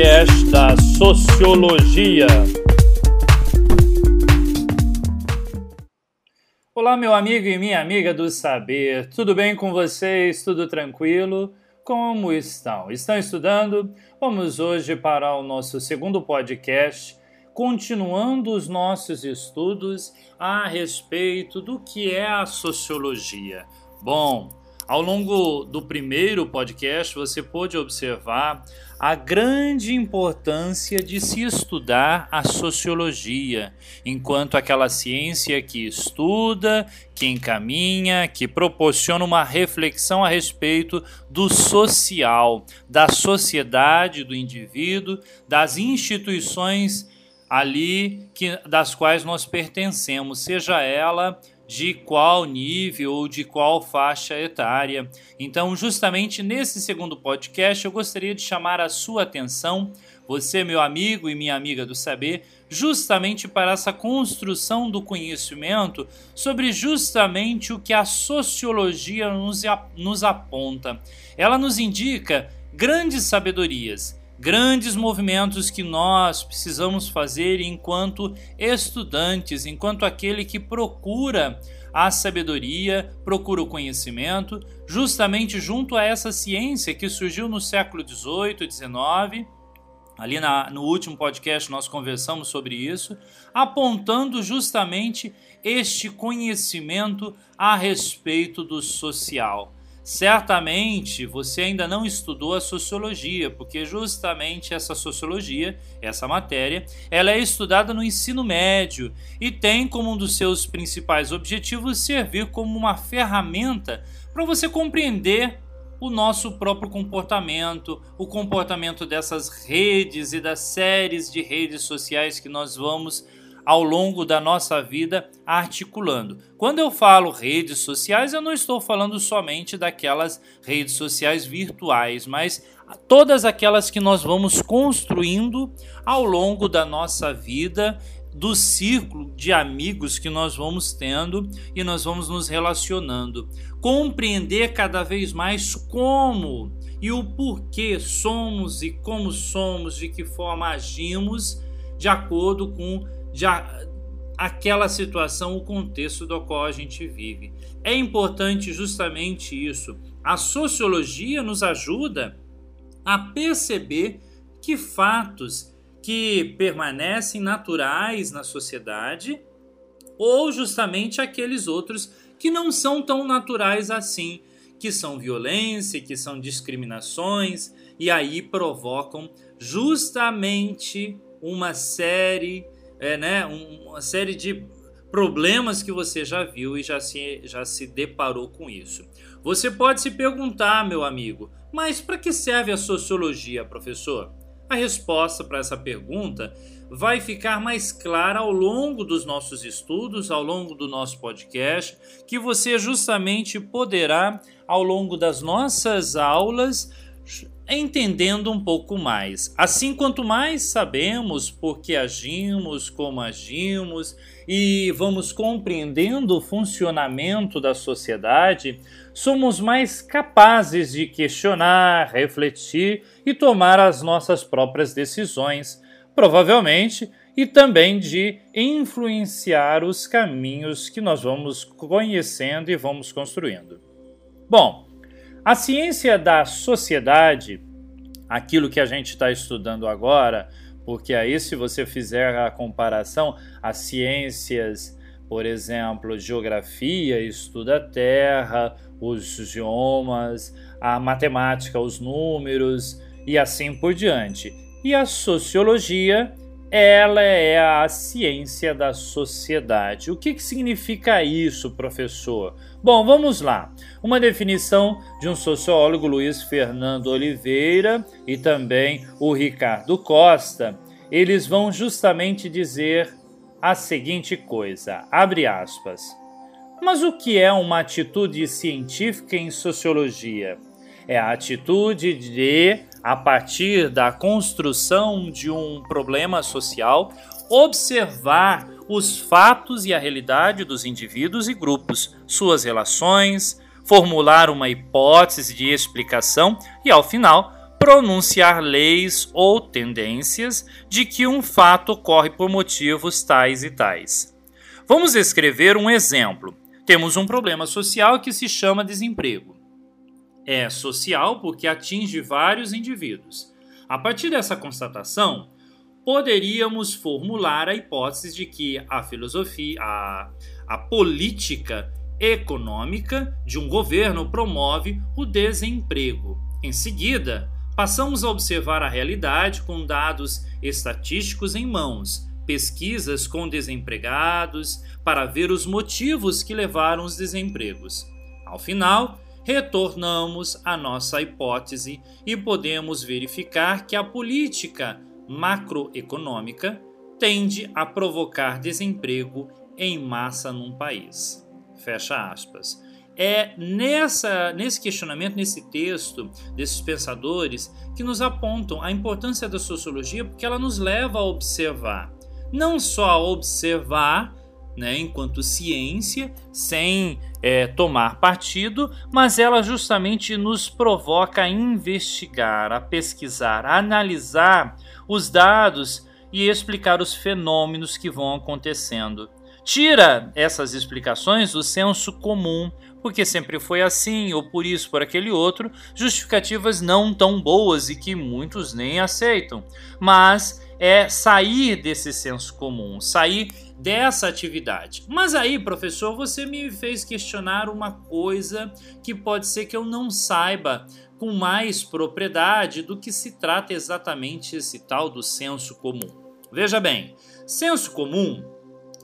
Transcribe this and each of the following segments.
podcast da Sociologia. Olá, meu amigo e minha amiga do saber, tudo bem com vocês? Tudo tranquilo? Como estão? Estão estudando? Vamos hoje para o nosso segundo podcast, continuando os nossos estudos a respeito do que é a sociologia. Bom, ao longo do primeiro podcast, você pôde observar a grande importância de se estudar a sociologia, enquanto aquela ciência que estuda, que encaminha, que proporciona uma reflexão a respeito do social, da sociedade, do indivíduo, das instituições ali que, das quais nós pertencemos, seja ela de qual nível ou de qual faixa etária. Então, justamente nesse segundo podcast, eu gostaria de chamar a sua atenção, você, meu amigo e minha amiga do saber, justamente para essa construção do conhecimento sobre justamente o que a sociologia nos, nos aponta. Ela nos indica grandes sabedorias grandes movimentos que nós precisamos fazer enquanto estudantes, enquanto aquele que procura a sabedoria, procura o conhecimento, justamente junto a essa ciência que surgiu no século XVIII, XIX. Ali na, no último podcast nós conversamos sobre isso, apontando justamente este conhecimento a respeito do social. Certamente você ainda não estudou a sociologia, porque justamente essa sociologia, essa matéria, ela é estudada no ensino médio e tem como um dos seus principais objetivos servir como uma ferramenta para você compreender o nosso próprio comportamento, o comportamento dessas redes e das séries de redes sociais que nós vamos ao longo da nossa vida articulando. Quando eu falo redes sociais, eu não estou falando somente daquelas redes sociais virtuais, mas todas aquelas que nós vamos construindo ao longo da nossa vida do círculo de amigos que nós vamos tendo e nós vamos nos relacionando. Compreender cada vez mais como e o porquê somos e como somos, de que forma agimos, de acordo com de aquela situação, o contexto do qual a gente vive. É importante justamente isso. A sociologia nos ajuda a perceber que fatos que permanecem naturais na sociedade ou justamente aqueles outros que não são tão naturais assim, que são violência, que são discriminações e aí provocam justamente uma série é, né, uma série de problemas que você já viu e já se, já se deparou com isso. Você pode se perguntar, meu amigo, mas para que serve a sociologia, professor? A resposta para essa pergunta vai ficar mais clara ao longo dos nossos estudos, ao longo do nosso podcast, que você justamente poderá, ao longo das nossas aulas, entendendo um pouco mais. Assim, quanto mais sabemos por que agimos, como agimos e vamos compreendendo o funcionamento da sociedade, somos mais capazes de questionar, refletir e tomar as nossas próprias decisões, provavelmente, e também de influenciar os caminhos que nós vamos conhecendo e vamos construindo. Bom, a ciência da sociedade, aquilo que a gente está estudando agora, porque aí, se você fizer a comparação, as ciências, por exemplo, geografia estuda a Terra, os geomas, a matemática, os números e assim por diante. E a sociologia ela é a ciência da sociedade. O que, que significa isso, professor? Bom, vamos lá. Uma definição de um sociólogo, Luiz Fernando Oliveira, e também o Ricardo Costa, eles vão justamente dizer a seguinte coisa: abre aspas. Mas o que é uma atitude científica em sociologia? É a atitude de a partir da construção de um problema social, observar os fatos e a realidade dos indivíduos e grupos, suas relações, formular uma hipótese de explicação e, ao final, pronunciar leis ou tendências de que um fato ocorre por motivos tais e tais. Vamos escrever um exemplo. Temos um problema social que se chama desemprego. É social porque atinge vários indivíduos. A partir dessa constatação, poderíamos formular a hipótese de que a filosofia, a, a política econômica de um governo promove o desemprego. Em seguida, passamos a observar a realidade com dados estatísticos em mãos, pesquisas com desempregados, para ver os motivos que levaram os desempregos. Ao final, retornamos à nossa hipótese e podemos verificar que a política macroeconômica tende a provocar desemprego em massa num país. Fecha aspas. É nessa, nesse questionamento, nesse texto desses pensadores, que nos apontam a importância da sociologia, porque ela nos leva a observar. Não só a observar, né, enquanto ciência, sem é, tomar partido, mas ela justamente nos provoca a investigar, a pesquisar, a analisar os dados e explicar os fenômenos que vão acontecendo. Tira essas explicações do senso comum, porque sempre foi assim, ou por isso, por aquele outro, justificativas não tão boas e que muitos nem aceitam. Mas é sair desse senso comum, sair dessa atividade. Mas aí, professor, você me fez questionar uma coisa que pode ser que eu não saiba com mais propriedade do que se trata exatamente esse tal do senso comum. Veja bem, senso comum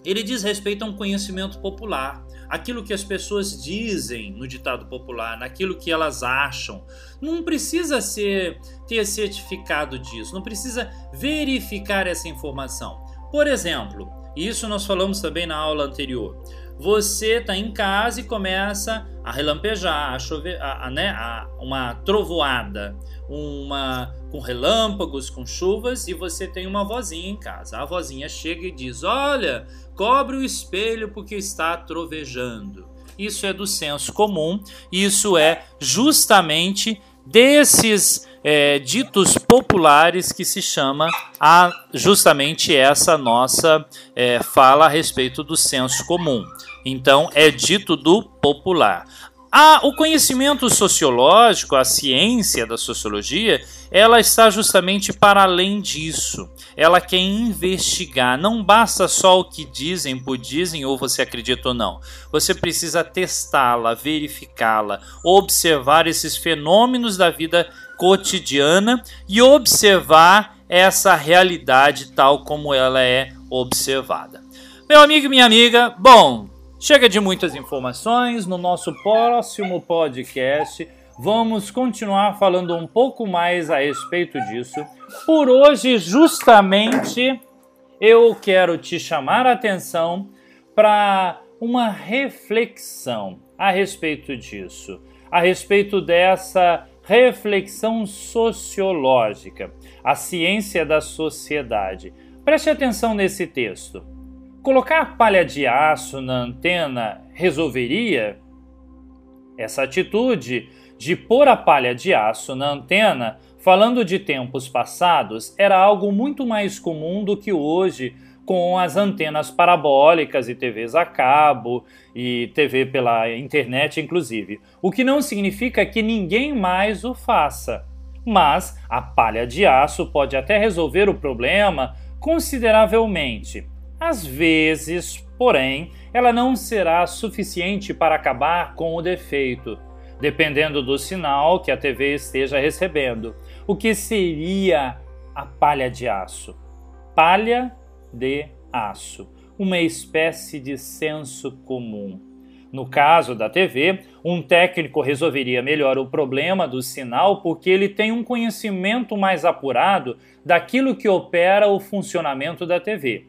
ele diz respeito a um conhecimento popular, aquilo que as pessoas dizem no ditado popular, naquilo que elas acham. Não precisa ser ter certificado disso, não precisa verificar essa informação. Por exemplo, isso nós falamos também na aula anterior. Você está em casa e começa a relampejar, a chover, a, a, né, a, uma trovoada, uma com relâmpagos, com chuvas, e você tem uma vozinha em casa. A vozinha chega e diz: Olha, cobre o espelho porque está trovejando. Isso é do senso comum, isso é justamente desses é, ditos populares que se chama a justamente essa nossa é, fala a respeito do senso comum. Então é dito do popular. Ah, o conhecimento sociológico, a ciência da sociologia, ela está justamente para além disso. Ela quer investigar. Não basta só o que dizem por dizem ou você acredita ou não. Você precisa testá-la, verificá-la, observar esses fenômenos da vida cotidiana e observar essa realidade tal como ela é observada. Meu amigo e minha amiga, bom, Chega de muitas informações. No nosso próximo podcast, vamos continuar falando um pouco mais a respeito disso. Por hoje, justamente, eu quero te chamar a atenção para uma reflexão a respeito disso, a respeito dessa reflexão sociológica, a ciência da sociedade. Preste atenção nesse texto. Colocar palha de aço na antena resolveria? Essa atitude de pôr a palha de aço na antena, falando de tempos passados, era algo muito mais comum do que hoje com as antenas parabólicas e TVs a cabo e TV pela internet, inclusive. O que não significa que ninguém mais o faça. Mas a palha de aço pode até resolver o problema consideravelmente. Às vezes, porém, ela não será suficiente para acabar com o defeito, dependendo do sinal que a TV esteja recebendo. O que seria a palha de aço? Palha de aço, uma espécie de senso comum. No caso da TV, um técnico resolveria melhor o problema do sinal porque ele tem um conhecimento mais apurado daquilo que opera o funcionamento da TV.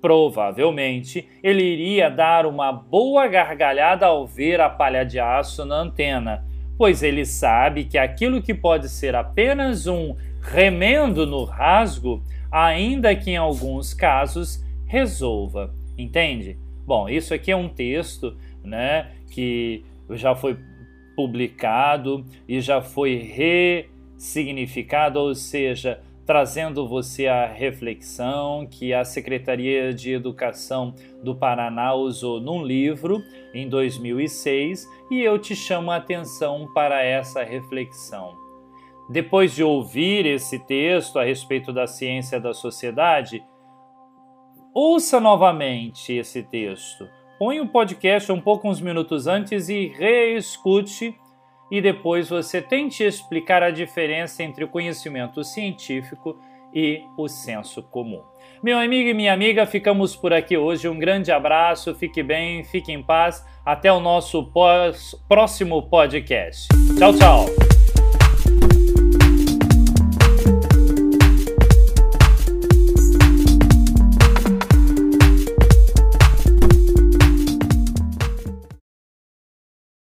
Provavelmente ele iria dar uma boa gargalhada ao ver a palha de aço na antena, pois ele sabe que aquilo que pode ser apenas um remendo no rasgo, ainda que em alguns casos resolva. Entende? Bom, isso aqui é um texto né, que já foi publicado e já foi significado, ou seja, trazendo você à reflexão que a Secretaria de Educação do Paraná usou num livro em 2006 e eu te chamo a atenção para essa reflexão. Depois de ouvir esse texto a respeito da ciência da sociedade, ouça novamente esse texto. Põe o podcast um pouco uns minutos antes e reescute e depois você tente explicar a diferença entre o conhecimento científico e o senso comum. Meu amigo e minha amiga, ficamos por aqui hoje. Um grande abraço, fique bem, fique em paz. Até o nosso próximo podcast. Tchau, tchau.